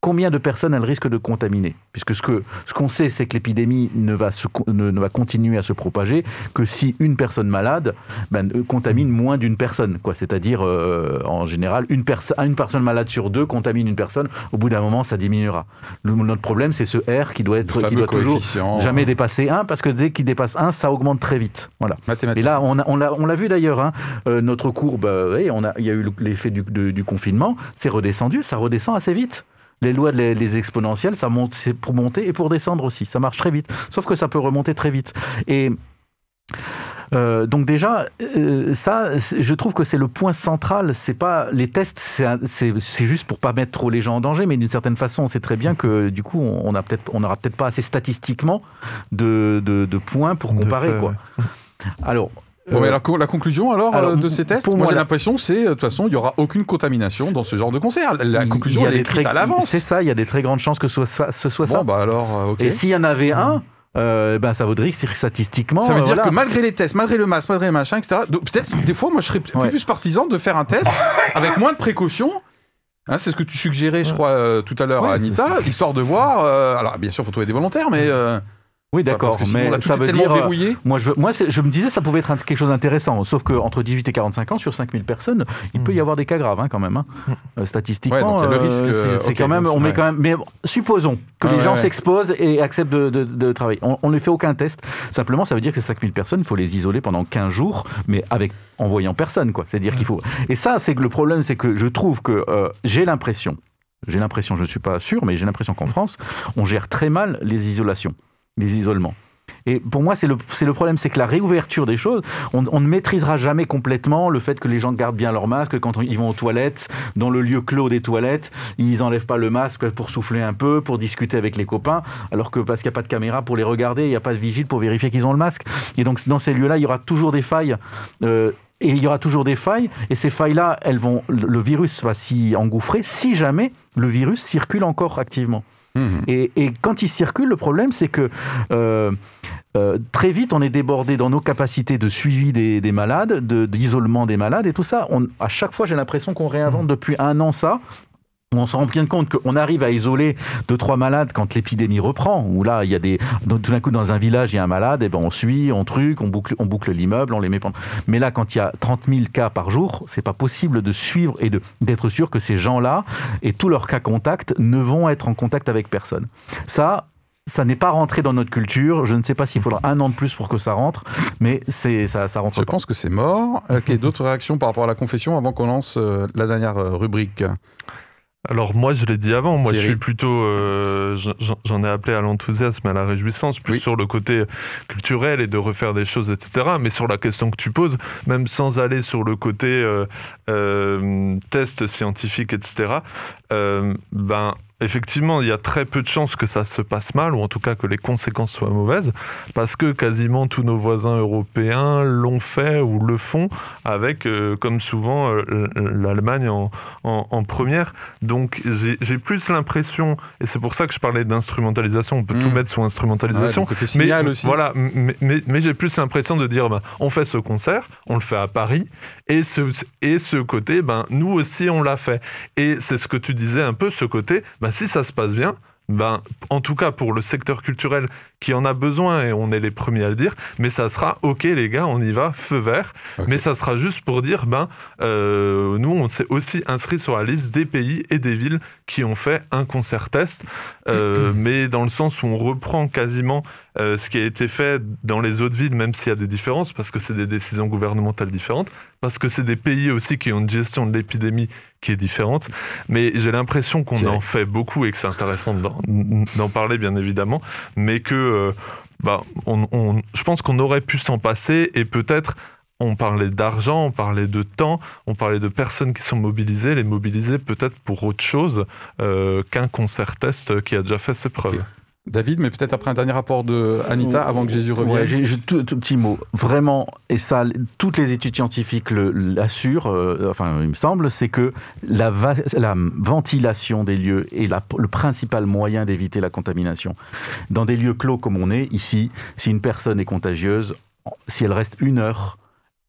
combien de personnes elle risque de contaminer Puisque ce que ce qu'on sait, c'est que l'épidémie ne va se, ne, ne va continuer à se propager que si une personne malade ben, euh, contamine moins d'une personne, quoi. C'est-à-dire euh, en général une personne une personne malade sur deux contamine une personne. Au bout d'un moment, ça diminuera. Le- notre problème, c'est ce R qui doit être qui doit toujours coefficient jamais dépasser 1 parce que dès qu'il dépasse 1, ça augmente très vite. Voilà. Et là, on, l'a on vu d'ailleurs, hein, euh, notre courbe, euh, oui, on a, il y a eu le- l'effet du confinement, c'est redescendu, ça redescend assez vite. Les lois des les exponentielles, ça monte, c'est pour monter et pour descendre aussi. Ça marche très vite. Sauf que ça peut remonter très vite. Et euh, donc déjà, euh, ça, je trouve que c'est le point central. C'est pas les tests, c'est juste pour pas mettre trop les gens en danger, mais d'une certaine façon, on sait très bien que du coup, on a peut-être, on n'aura peut-être pas assez statistiquement de, de, de points pour comparer. fait, quoi. ouais. Alors, Bon, mais euh, la, co- la conclusion alors, alors, euh, de ces tests Moi, j'ai l'impression c'est, euh, de toute façon, il n'y aura aucune contamination dans ce genre de concert. La conclusion, il y a elle est écrite très- à l'avance. C'est ça, il y a des très grandes chances que ce soit, ce soit Bon, ça. bah alors. Et s'il y en avait un, euh, ben ça voudrait que statistiquement. Ça veut euh, dire voilà. que malgré les tests, malgré le masque, malgré le machin, etc., peut-être des fois, moi, je serais plus, Ouais. plus partisan de faire un test avec moins de précautions. Hein, c'est ce que tu suggérais, je crois, euh, tout à l'heure Ouais, à Anita, histoire de voir. alors, bien sûr, il faut trouver des volontaires, mais. Oui, d'accord, que mais là, ça veut dire. euh, verrouillé. Moi, je, moi je me disais ça pouvait être quelque chose d'intéressant, sauf qu'entre 18 et 45 ans, sur 5000 personnes, il peut y avoir des cas graves hein, quand même. hein. Euh, statistiquement, Ouais, donc le euh, risque, c'est- euh, quand même, on met quand même. Mais bon, supposons que Ah les ouais, gens s'exposent et acceptent de, de- de travailler. On, ne fait aucun test. Simplement, ça veut dire que ces 5000 personnes, il faut les isoler pendant 15 jours, mais avec en voyant personne, quoi. C'est-à-dire qu'il faut. Et ça, c'est que le problème, c'est que je trouve que euh, j'ai l'impression. J'ai l'impression, je ne suis pas sûr, mais j'ai l'impression qu'en France, on gère très mal les isolations, les isolements. Et pour moi, c'est le, problème, c'est que la réouverture des choses, on, ne maîtrisera jamais complètement le fait que les gens gardent bien leur masque quand ils vont aux toilettes, dans le lieu clos des toilettes, ils enlèvent pas le masque pour souffler un peu, pour discuter avec les copains, alors que parce qu'il n'y a pas de caméra pour les regarder, il n'y a pas de vigile pour vérifier qu'ils ont le masque. Et donc dans ces lieux-là, il y aura toujours des failles. euh, et il y aura toujours des failles, et ces failles-là, elles vont, le virus va s'y engouffrer si jamais le virus circule encore activement. Et, et quand il circule, le problème, c'est que euh, euh, très vite, on est débordé dans nos capacités de suivi des, des malades, de- d'isolement des malades et tout ça. On, à chaque fois, j'ai l'impression qu'on réinvente depuis un an ça. On se rend bien compte qu'on arrive à isoler deux trois malades quand l'épidémie reprend. Où là, il y a des tout d'un coup dans un village, il y a un malade, et ben on suit, on truc, on boucle, on boucle l'immeuble, on les met. pendant- Mais là, quand il y a 30 000 cas par jour, c'est pas possible de suivre et de d'être sûr que ces gens-là et tous leurs cas contacts ne vont être en contact avec personne. Ça. Ça n'est pas rentré dans notre culture. Je ne sais pas s'il faudra un an de plus pour que ça rentre, mais c'est ça, ça rentre Je pas. pense que c'est mort. Ok, d'autres réactions par rapport à la confession avant qu'on lance euh, la dernière euh, rubrique? Alors moi, je l'ai dit avant, moi je suis plutôt, euh, j'en- ai appelé à l'enthousiasme, à la réjouissance, plus Oui. sur le côté culturel et de refaire des choses, etc. Mais sur la question que tu poses, même sans aller sur le côté euh, euh, test scientifique, etc. euh, ben effectivement, il y a très peu de chances que ça se passe mal, ou en tout cas que les conséquences soient mauvaises, parce que quasiment tous nos voisins européens l'ont fait ou le font avec, euh, comme souvent, euh, l'Allemagne en, en- en première. Donc j'ai plus l'impression, et c'est pour ça que je parlais d'instrumentalisation, on peut tout mettre sous instrumentalisation. mais, aussi. Voilà, mais, mais- mais j'ai plus l'impression de dire, ben, on fait ce concert, on le fait à Paris, et ce, et ce côté, ben, nous aussi on l'a fait. Et c'est ce que tu disais un peu, ce côté, ben, si ça se passe bien, ben, en tout cas pour le secteur culturel qui en a besoin, et on est les premiers à le dire, mais ça sera, ok les gars, on y va, feu vert, mais ça sera juste pour dire, ben, euh, nous on s'est aussi inscrit sur la liste des pays et des villes qui ont fait un concert test, euh, mais dans le sens où on reprend quasiment euh, ce qui a été fait dans les autres villes, même s'il y a des différences, parce que c'est des décisions gouvernementales différentes, parce que c'est des pays aussi qui ont une gestion de l'épidémie qui est différente. Mais j'ai l'impression qu'on en fait beaucoup et que c'est intéressant d'en d'en parler, bien évidemment, mais que euh, bah, on- on- je pense qu'on aurait pu s'en passer et peut-être. On parlait d'argent, on parlait de temps, on parlait de personnes qui sont mobilisées, les mobiliser peut-être pour autre chose euh, qu'un concert test qui a déjà fait ses preuves. David, mais peut-être après un dernier rapport de Anita avant que Jésus revienne. Ouais, j'ai- j'ai tout, tout petit mot. Vraiment, et ça, toutes les études scientifiques le- l'assurent, euh, enfin, il me semble, c'est que la, va- la ventilation des lieux est la- le principal moyen d'éviter la contamination. Dans des lieux clos comme on est, ici, si une personne est contagieuse, si elle reste une heure,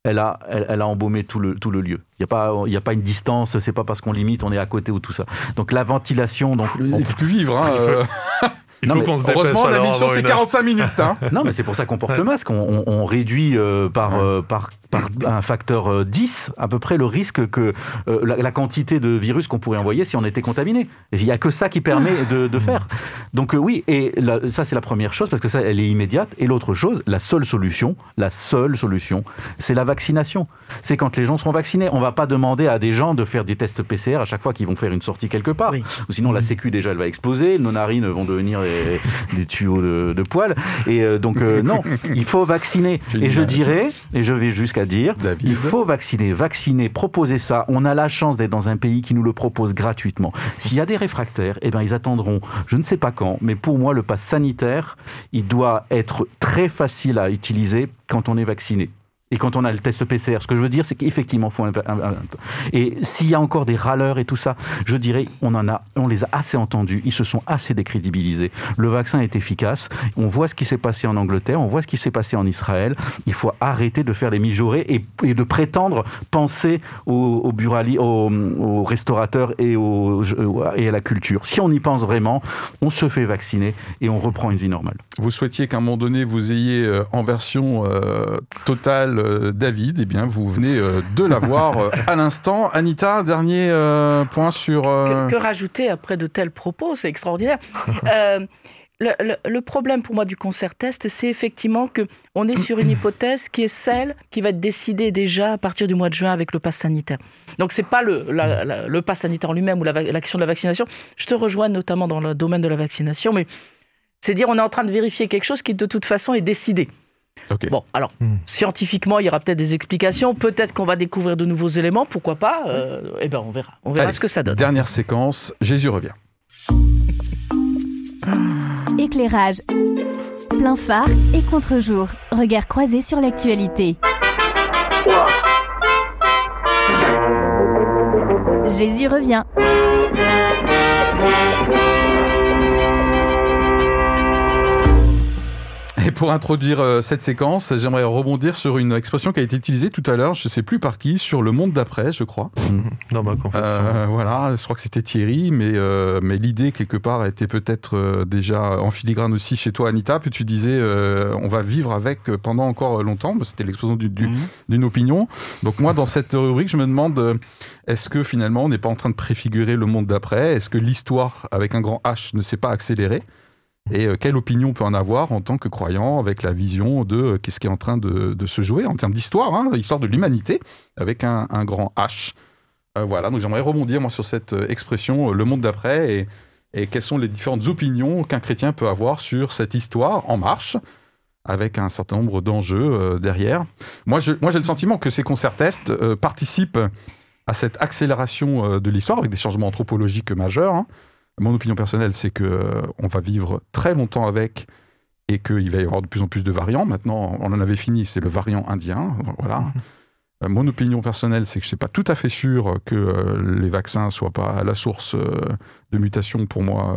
elle a, elle, elle a embaumé tout le, tout le lieu. Il n'y a, pas- il y a pas une distance, c'est pas parce qu'on limite, on est à côté ou tout ça. Donc la ventilation, donc, On peut plus vivre. Hein, Il faut- euh, Il Non, faut mais se Heureusement, la mission c'est une heure. 45 minutes. Hein. Non, mais c'est pour ça qu'on porte le masque. On, on- on réduit euh, par, Ouais. euh, par, par un facteur euh, 10 à peu près le risque que euh, la, la quantité de virus qu'on pourrait envoyer si on était contaminé. Il n'y a que ça qui permet de, de faire. Donc euh, oui, et la- ça c'est la première chose parce que ça elle est immédiate. Et l'autre chose, la seule solution, la seule solution, c'est la vaccination. C'est quand les gens seront vaccinés. On va pas demander à des gens de faire des tests PCR à chaque fois qu'ils vont faire une sortie quelque part. Oui. Sinon la sécu déjà elle va exploser, nos narines vont devenir des, des tuyaux de, de poils. Et euh, donc euh, non, il faut vacciner. Et je dirais, et je vais jusqu'à dire, David. il faut vacciner, vacciner, proposer ça. On a la chance d'être dans un pays qui nous le propose gratuitement. S'il y a des réfractaires, eh ben ils attendront, je ne sais pas quand, mais pour moi le pass sanitaire, il doit être très facile à utiliser quand on est vacciné. Et quand on a le test PCR, ce que je veux dire, c'est qu'effectivement, faut un, un- et s'il y a encore des râleurs et tout ça, je dirais, on en a, on les a assez entendus, ils se sont assez décrédibilisés. Le vaccin est efficace. On voit ce qui s'est passé en Angleterre, on voit ce qui s'est passé en Israël. Il faut arrêter de faire les mijaurés et, de prétendre penser aux, aux restaurateurs et à la culture. Si on y pense vraiment, on se fait vacciner et on reprend une vie normale. Vous souhaitiez qu'à un moment donné vous ayez euh, en version euh, totale euh, David, eh bien vous venez euh, de l'avoir euh, à l'instant. Anita, dernier point sur. Que, que rajouter après de tels propos C'est extraordinaire. Euh, le, le- le problème pour moi du concert test, c'est effectivement que on est sur une hypothèse qui est celle qui va être décidée déjà à partir du mois de juin avec le pass sanitaire. Donc c'est pas le, la- la- le pass sanitaire en lui-même ou la l'action de la vaccination. Je te rejoins notamment dans le domaine de la vaccination, mais c'est dire on est en train de vérifier quelque chose qui de toute façon est décidé. Bon, alors, Hmm. scientifiquement, il y aura peut-être des explications. Peut-être qu'on va découvrir de nouveaux éléments. Pourquoi pas euh, Eh ben, on verra. On verra Allez, ce que ça donne. Dernière séquence, Jésus revient. Éclairage. Plein phare et contre-jour. Regard croisé sur l'actualité. Jésus revient. Et pour introduire euh, cette séquence, j'aimerais rebondir sur une expression qui a été utilisée tout à l'heure, je ne sais plus par qui, sur le monde d'après, je crois. Dans ma confession. Euh, voilà, je crois que c'était Thierry, mais, euh, mais l'idée, quelque part, était peut-être déjà en filigrane aussi chez toi, Anita, puis tu disais, on va vivre avec pendant encore longtemps, c'était l'expression du- du- Mhm. d'une opinion. Donc moi, dans cette rubrique, je me demande, est-ce que finalement, on n'est pas en train de préfigurer le monde d'après? Est-ce que l'histoire, avec un grand H, ne s'est pas accélérée? Et euh, quelle opinion on peut en avoir en tant que croyant avec la vision de euh, qu'est-ce qui est en train de, se jouer en termes d'histoire, hein, l'histoire de l'humanité avec un, grand H Euh, voilà, donc j'aimerais rebondir moi sur cette expression, le monde d'après, et, quelles sont les différentes opinions qu'un chrétien peut avoir sur cette histoire en marche, avec un certain nombre d'enjeux derrière. Moi, j'ai le sentiment que ces concerts tests participent à cette accélération de l'histoire avec des changements anthropologiques majeurs. hein. Mon opinion personnelle, c'est que euh, on va vivre très longtemps avec et qu'il va y avoir de plus en plus de variants. Maintenant, on en avait fini, c'est le variant indien. Voilà. Euh, Mon opinion personnelle, c'est que je ne suis pas tout à fait sûr que euh, les vaccins soient pas la source de mutations pour moi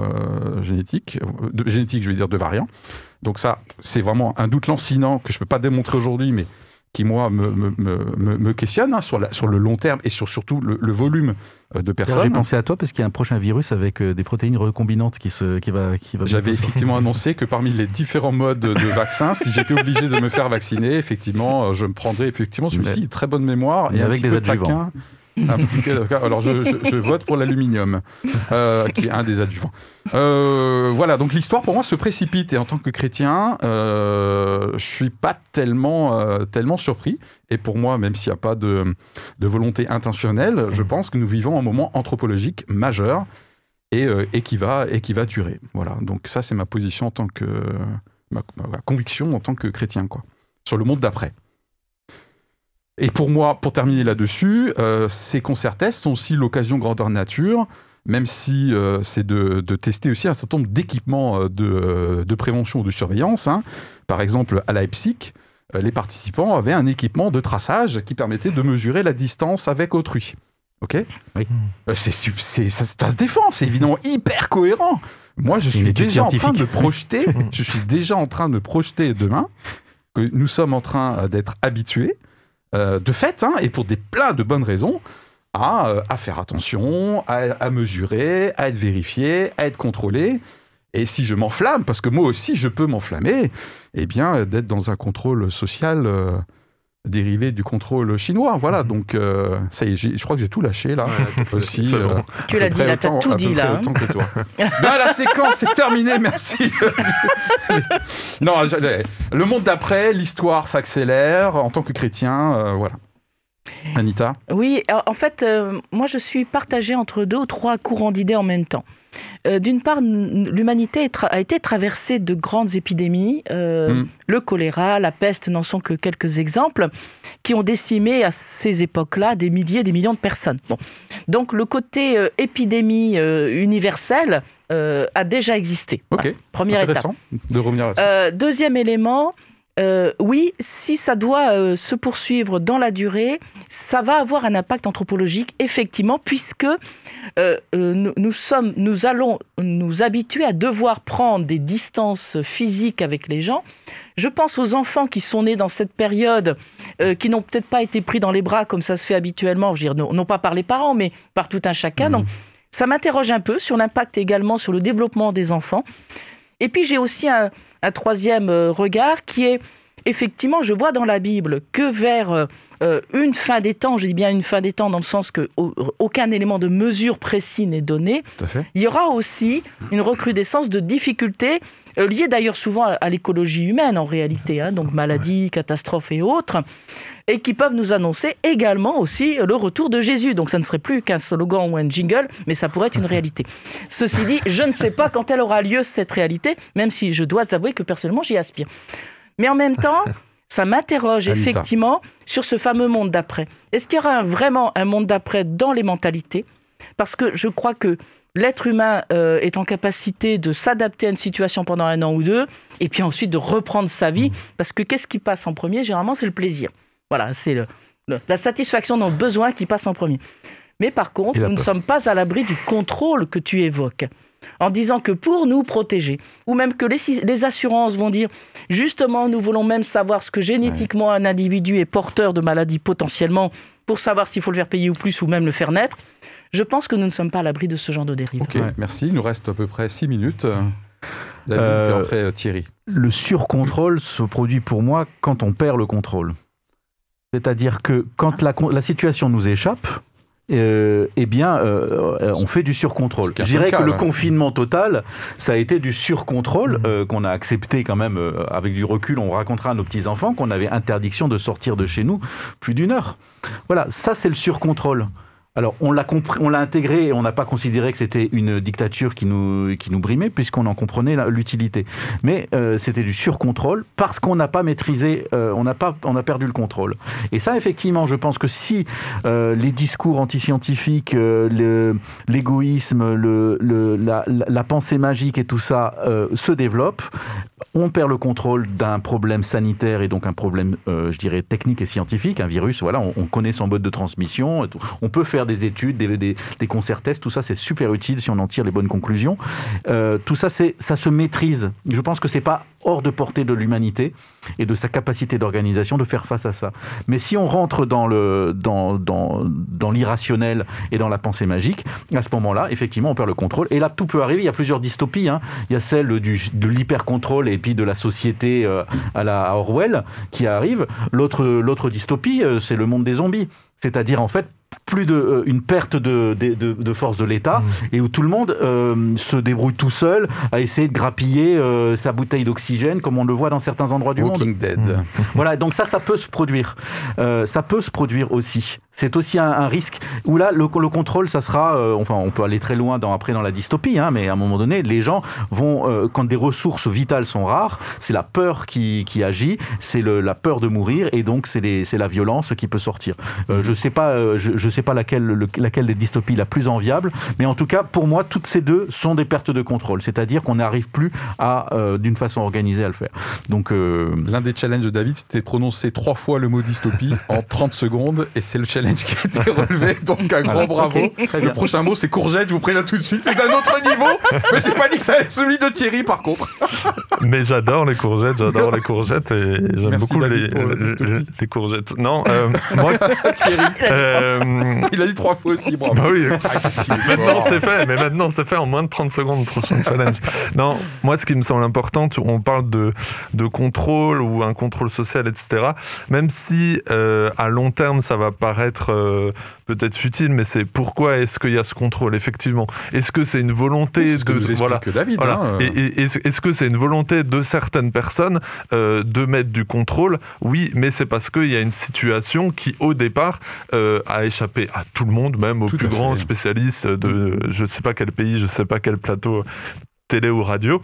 génétiques, de, génétique, je veux dire de variants. Donc ça, c'est vraiment un doute lancinant que je ne peux pas démontrer aujourd'hui, mais qui moi me, me, me- me- questionne hein, sur, la- sur le long terme et sur surtout le, le volume euh, de J'ai personnes. pensé à toi parce qu'il y a un prochain virus avec euh, des protéines recombinantes qui, se, qui va. Qui va J'avais effectivement annoncé que parmi les différents modes de vaccins, si j'étais obligé de me faire vacciner, effectivement, euh, je me prendrais effectivement celui-ci, très bonne mémoire et avec des adjuvants. Taquin. Alors je, vote pour l'aluminium, euh, qui est un des adjuvants. Euh, voilà, donc l'histoire pour moi se précipite et en tant que chrétien, euh, je suis pas tellement, euh, tellement surpris. Et pour moi, même s'il n'y a pas de, volonté intentionnelle, je pense que nous vivons un moment anthropologique majeur et, qui, va, et qui va durer. Voilà, donc ça c'est ma position en tant que... Ma conviction en tant que chrétien, quoi. Sur le monde d'après. Et pour moi, pour terminer là-dessus, euh, ces concerts tests sont aussi l'occasion grandeur nature, même si euh, c'est de, de tester aussi un certain nombre d'équipements euh, de, de prévention ou de surveillance. hein. Par exemple, à Leipzig, les participants avaient un équipement de traçage qui permettait de mesurer la distance avec autrui. Ok? Oui. C'est, ça, ça se défend, c'est évidemment hyper cohérent. Moi, je suis déjà en train de projeter, je suis déjà en train de projeter demain que nous sommes en train d'être habitués, euh, de fait, hein, et pour des plein de bonnes raisons, à, euh, à faire attention, à, à mesurer, à être vérifié, à être contrôlé. Et si je m'enflamme, parce que moi aussi je peux m'enflammer, eh bien d'être dans un contrôle social euh, dérivé du contrôle chinois. Voilà, donc euh, ça y est, je crois que j'ai tout lâché là aussi. Bon. euh, Tu l'as dit, là, autant- tout à dit là. hein. autant que toi. ben, la séquence est terminée, merci. non, je- le monde d'après, l'histoire s'accélère en tant que chrétien, euh, voilà. Anita? Oui, en fait, euh, moi je suis partagée entre deux ou trois courants d'idées en même temps. Euh, D'une part, l'humanité a été traversée de grandes épidémies. euh, Mm. Le choléra, la peste n'en sont que quelques exemples qui ont décimé à ces époques-là des milliers, des millions de personnes. Bon. Donc le côté euh, épidémie universelle a déjà existé. Ok, Voilà, première étape. intéressant de revenir là-dessus. Deuxième élément, euh, oui, si ça doit euh, se poursuivre dans la durée, ça va avoir un impact anthropologique, effectivement, puisque euh, nous, nous sommes, nous allons nous habituer à devoir prendre des distances physiques avec les gens. Je pense aux enfants qui sont nés dans cette période, qui n'ont peut-être pas été pris dans les bras comme ça se fait habituellement, je veux dire, non, non pas par les parents, mais par tout un chacun. Donc, ça m'interroge un peu sur l'impact également sur le développement des enfants. Et puis j'ai aussi un, un troisième euh, regard qui est effectivement, je vois dans la Bible que vers euh, euh, une fin des temps, je dis bien une fin des temps dans le sens que au- aucun élément de mesure précis n'est donné, il y aura aussi une recrudescence de difficultés euh, liées d'ailleurs souvent à, à l'écologie humaine en réalité, hein, donc maladies, catastrophes et autres, et qui peuvent nous annoncer également aussi le retour de Jésus. Donc ça ne serait plus qu'un slogan ou un jingle, mais ça pourrait être une réalité. Ceci dit, je ne sais pas quand elle aura lieu cette réalité, même si je dois avouer que personnellement j'y aspire. Mais en même temps, ça m'interroge effectivement sur ce fameux monde d'après. Est-ce qu'il y aura vraiment un monde d'après dans les mentalités? Parce que je crois que l'être humain euh, est en capacité de s'adapter à une situation pendant un an ou deux, et puis ensuite de reprendre sa vie. Mmh. Parce que qu'est-ce qui passe en premier? Généralement, c'est le plaisir. Voilà, c'est le- le- la satisfaction de nos besoins qui passe en premier. Mais par contre, nous ne sommes pas à l'abri du contrôle que tu évoques. En disant que pour nous protéger, ou même que les, les assurances vont dire, justement, nous voulons même savoir ce que génétiquement un individu est porteur de maladies potentiellement, pour savoir s'il faut le faire payer ou plus, ou même le faire naître, je pense que nous ne sommes pas à l'abri de ce genre de dérive. Ok, Ouais. merci. Il nous reste à peu près six minutes. David, Euh, puis après euh, Thierry. le surcontrôle se produit pour moi quand on perd le contrôle. C'est-à-dire que quand la, situation nous échappe, euh, eh bien, euh, euh, on fait du surcontrôle. Je dirais que le là. confinement total, ça a été du surcontrôle Mmh. euh, qu'on a accepté quand même avec du recul. On racontera à nos petits-enfants qu'on avait interdiction de sortir de chez nous plus d'une heure. Voilà, ça c'est le surcontrôle. Alors, on l'a compris, on l'a intégré on n'a pas considéré que c'était une dictature qui nous, qui nous brimait, puisqu'on en comprenait l'utilité. Mais euh, c'était du surcontrôle parce qu'on n'a pas maîtrisé, euh, on n'a pas, on a perdu le contrôle. Et ça, effectivement, je pense que si euh, les discours antiscientifiques, l'égoïsme, le, la, pensée magique et tout ça se développent, on perd le contrôle d'un problème sanitaire et donc un problème, je dirais, technique et scientifique. Un virus, voilà, on, on connaît son mode de transmission. On peut faire des études, des, des, concerts tests, tout ça, c'est super utile si on en tire les bonnes conclusions. Euh, tout ça, ça se maîtrise. Je pense que c'est pas hors de portée de l'humanité et de sa capacité d'organisation de faire face à ça. Mais si on rentre dans, le, dans, dans, l'irrationnel et dans la pensée magique, à ce moment-là, effectivement, on perd le contrôle. Et là, tout peut arriver. Il y a plusieurs dystopies. hein. Il y a celle du, de l'hyper-contrôle et puis de la société euh, à la Orwell qui arrive. L'autre, l'autre dystopie, euh, c'est le monde des zombies. C'est-à-dire, en fait, plus de euh, une perte de, de, de- de force de l'État et où tout le monde euh, se débrouille tout seul à essayer de grappiller euh, sa bouteille d'oxygène comme on le voit dans certains endroits du monde. Walking Dead. Voilà, donc ça, ça peut se produire. Euh, ça peut se produire aussi. C'est aussi un, un risque où là, le, le contrôle, ça sera. euh, enfin, on peut aller très loin dans, après dans la dystopie, hein, mais à un moment donné, les gens vont, euh, quand des ressources vitales sont rares, c'est la peur qui, qui agit, c'est le- la peur de mourir, et donc c'est les- c'est la violence qui peut sortir. Euh, je sais pas, euh, je, je sais pas laquelle, le- laquelle des dystopies la plus enviable, mais en tout cas, pour moi, toutes ces deux sont des pertes de contrôle. C'est-à-dire qu'on n'arrive plus à, euh, d'une façon organisée, à le faire. Donc, euh, L'un des challenges de David, c'était de prononcer trois fois le mot dystopie en 30 secondes, et c'est le challenge qui a été relevé, donc un grand bravo. Le prochain mot, c'est courgette, je vous préviens tout de suite, c'est d'un autre niveau, mais j'ai pas dit que ça allait être celui de Thierry par contre. Mais j'adore les courgettes, j'adore les courgettes et j'aime beaucoup David, les, les- les courgettes. Non, euh, moi, Thierry, euh, il a dit trois fois aussi, bravo. bah oui, Ah, Maintenant c'est fait, mais maintenant c'est fait en moins de 30 secondes, prochain challenge. Non, moi ce qui me semble important, on parle de, de contrôle ou un contrôle social, etc. Même si euh, à long terme ça va paraître euh, peut-être futile, mais c'est pourquoi est-ce qu'il y a ce contrôle, effectivement? Est-ce que c'est une volonté ce de... voilà, David. voilà. hein, euh. Et, et- est-ce est-ce que c'est une volonté de certaines personnes euh, de mettre du contrôle? Oui, mais c'est parce qu'il y a une situation qui, au départ, euh, a échappé à tout le monde, même aux Tout plus fait. grands spécialistes de je ne sais pas quel pays, je ne sais pas quel plateau télé ou radio.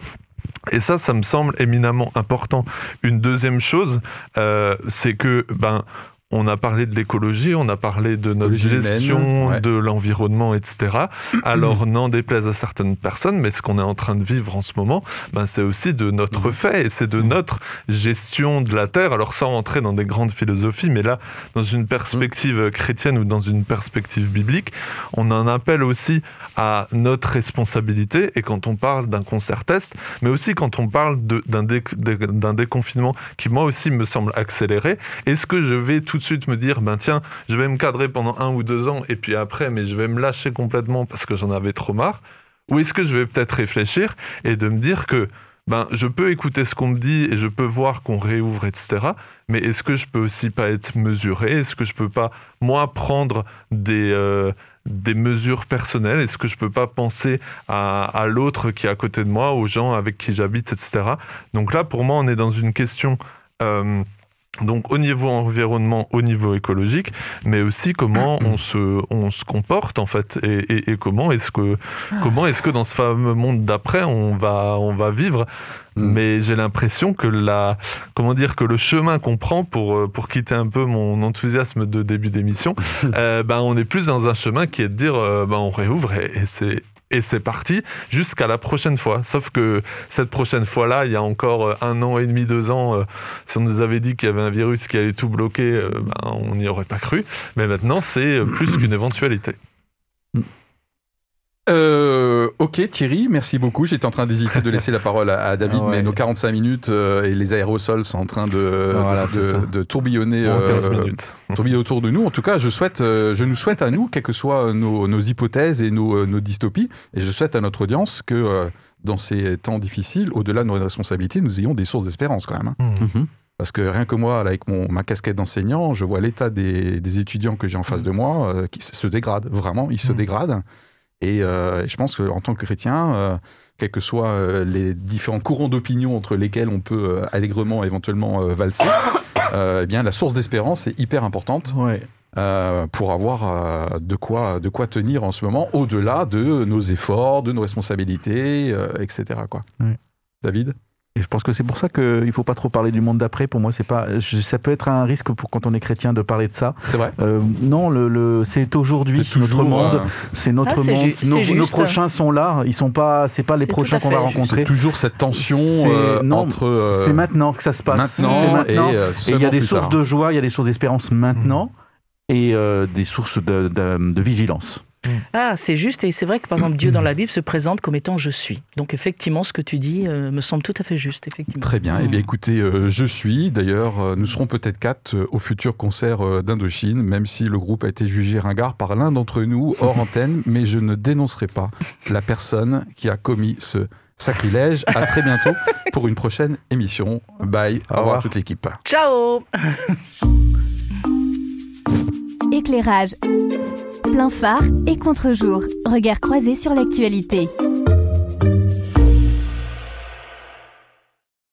Et ça, ça me semble éminemment important. Une deuxième chose, euh, c'est que ben on a parlé de l'écologie, on a parlé de notre humaine, gestion, ouais. de l'environnement, etc. Alors, n'en déplaise à certaines personnes, mais ce qu'on est en train de vivre en ce moment, ben, c'est aussi de notre Mhm. fait et c'est de notre gestion de la Terre. Alors, sans entrer dans des grandes philosophies, mais là, dans une perspective chrétienne ou dans une perspective biblique, on en appelle aussi à notre responsabilité. Et quand on parle d'un concert test, mais aussi quand on parle dé- d'un déconfinement qui, moi aussi, me semble accéléré, est-ce que je vais tout de suite me dire, ben tiens, je vais me cadrer pendant un ou deux ans et puis après, mais je vais me lâcher complètement parce que j'en avais trop marre Ou est-ce que je vais peut-être réfléchir et de me dire que ben, je peux écouter ce qu'on me dit et je peux voir qu'on réouvre, etc. Mais est-ce que je peux aussi pas être mesuré? Est-ce que je peux pas, moi, prendre des, euh, des mesures personnelles? Est-ce que je peux pas penser à, l'autre qui est à côté de moi, aux gens avec qui j'habite, etc. Donc là, pour moi, on est dans une question... euh, donc au niveau environnement, au niveau écologique, mais aussi comment on se, on se comporte en fait et, et- et comment est-ce que comment est-ce que dans ce fameux monde d'après on va on va vivre. Mm. Mais j'ai l'impression que la comment dire que le chemin qu'on prend pour euh, pour quitter un peu mon enthousiasme de début d'émission, euh, ben on est plus dans un chemin qui est de dire euh, ben on réouvre et, et c'est et c'est parti jusqu'à la prochaine fois. Sauf que cette prochaine fois-là, il y a encore euh, un an et demi, deux ans, euh, si on nous avait dit qu'il y avait un virus qui allait tout bloquer, euh, ben, on n'y aurait pas cru. Mais maintenant, c'est plus qu'une éventualité. Euh, ok Thierry, merci beaucoup. J'étais en train d'hésiter de laisser la parole à, à David, Ah ouais. mais nos 45 minutes euh, et les aérosols sont en train de, Voilà, de, c'est ça. de- de tourbillonner, Moins euh, 15 minutes. tourbillonner autour de nous. En tout cas, je, souhaite, euh, je nous souhaite à nous, quelles que soient nos, nos hypothèses et nos, nos dystopies, et je souhaite à notre audience que euh, dans ces temps difficiles, au-delà de nos responsabilités, nous ayons des sources d'espérance quand même. hein. Mhm. Mhm. Parce que rien que moi, là, avec mon, ma casquette d'enseignant, je vois l'état des, des étudiants que j'ai en face de moi euh, qui se- dégradent. Vraiment, ils se Mm. dégradent. Et euh, je pense qu'en tant que chrétien, euh, quels que soient euh, les différents courants d'opinion entre lesquels on peut euh, allègrement éventuellement valser, eh bien la source d'espérance est hyper importante. Ouais. euh, pour avoir euh, de, quoi, de quoi tenir en ce moment, au-delà de nos efforts, de nos responsabilités, euh, etc. Quoi. Oui. David? Et je pense que c'est pour ça qu'il ne faut pas trop parler du monde d'après. Pour moi, c'est pas. je- Ça peut être un risque pour quand on est chrétien de parler de ça. C'est vrai Euh, non, le, le- c'est aujourd'hui C'est notre monde. euh, C'est notre Ah, monde. ju- c'est nos, prochains sont là. Ils sont pas. C'est pas les prochains qu'on va rencontrer. c'est toujours cette tension euh, non, entre euh, C'est maintenant que ça se passe. maintenant et, euh, Et il y a des sources tard. de joie, il y a des sources d'espérance maintenant et euh, des sources de, de- de vigilance. Ah, c'est juste, et c'est vrai que par exemple, Dieu dans la Bible se présente comme étant je suis. Donc effectivement, ce que tu dis euh, me semble tout à fait juste, effectivement. Très bien. Eh Mm. bien, écoutez, euh, je suis. D'ailleurs, euh, nous serons peut-être quatre euh, au futur concert euh, d'Indochine, même si le groupe a été jugé ringard par l'un d'entre nous hors antenne, mais je ne dénoncerai pas la personne qui a commis ce sacrilège. À très bientôt pour une prochaine émission. Bye. Au revoir revoir. toute l'équipe. Ciao Éclairage. Plein phare et contre-jour. Regard croisé sur l'actualité.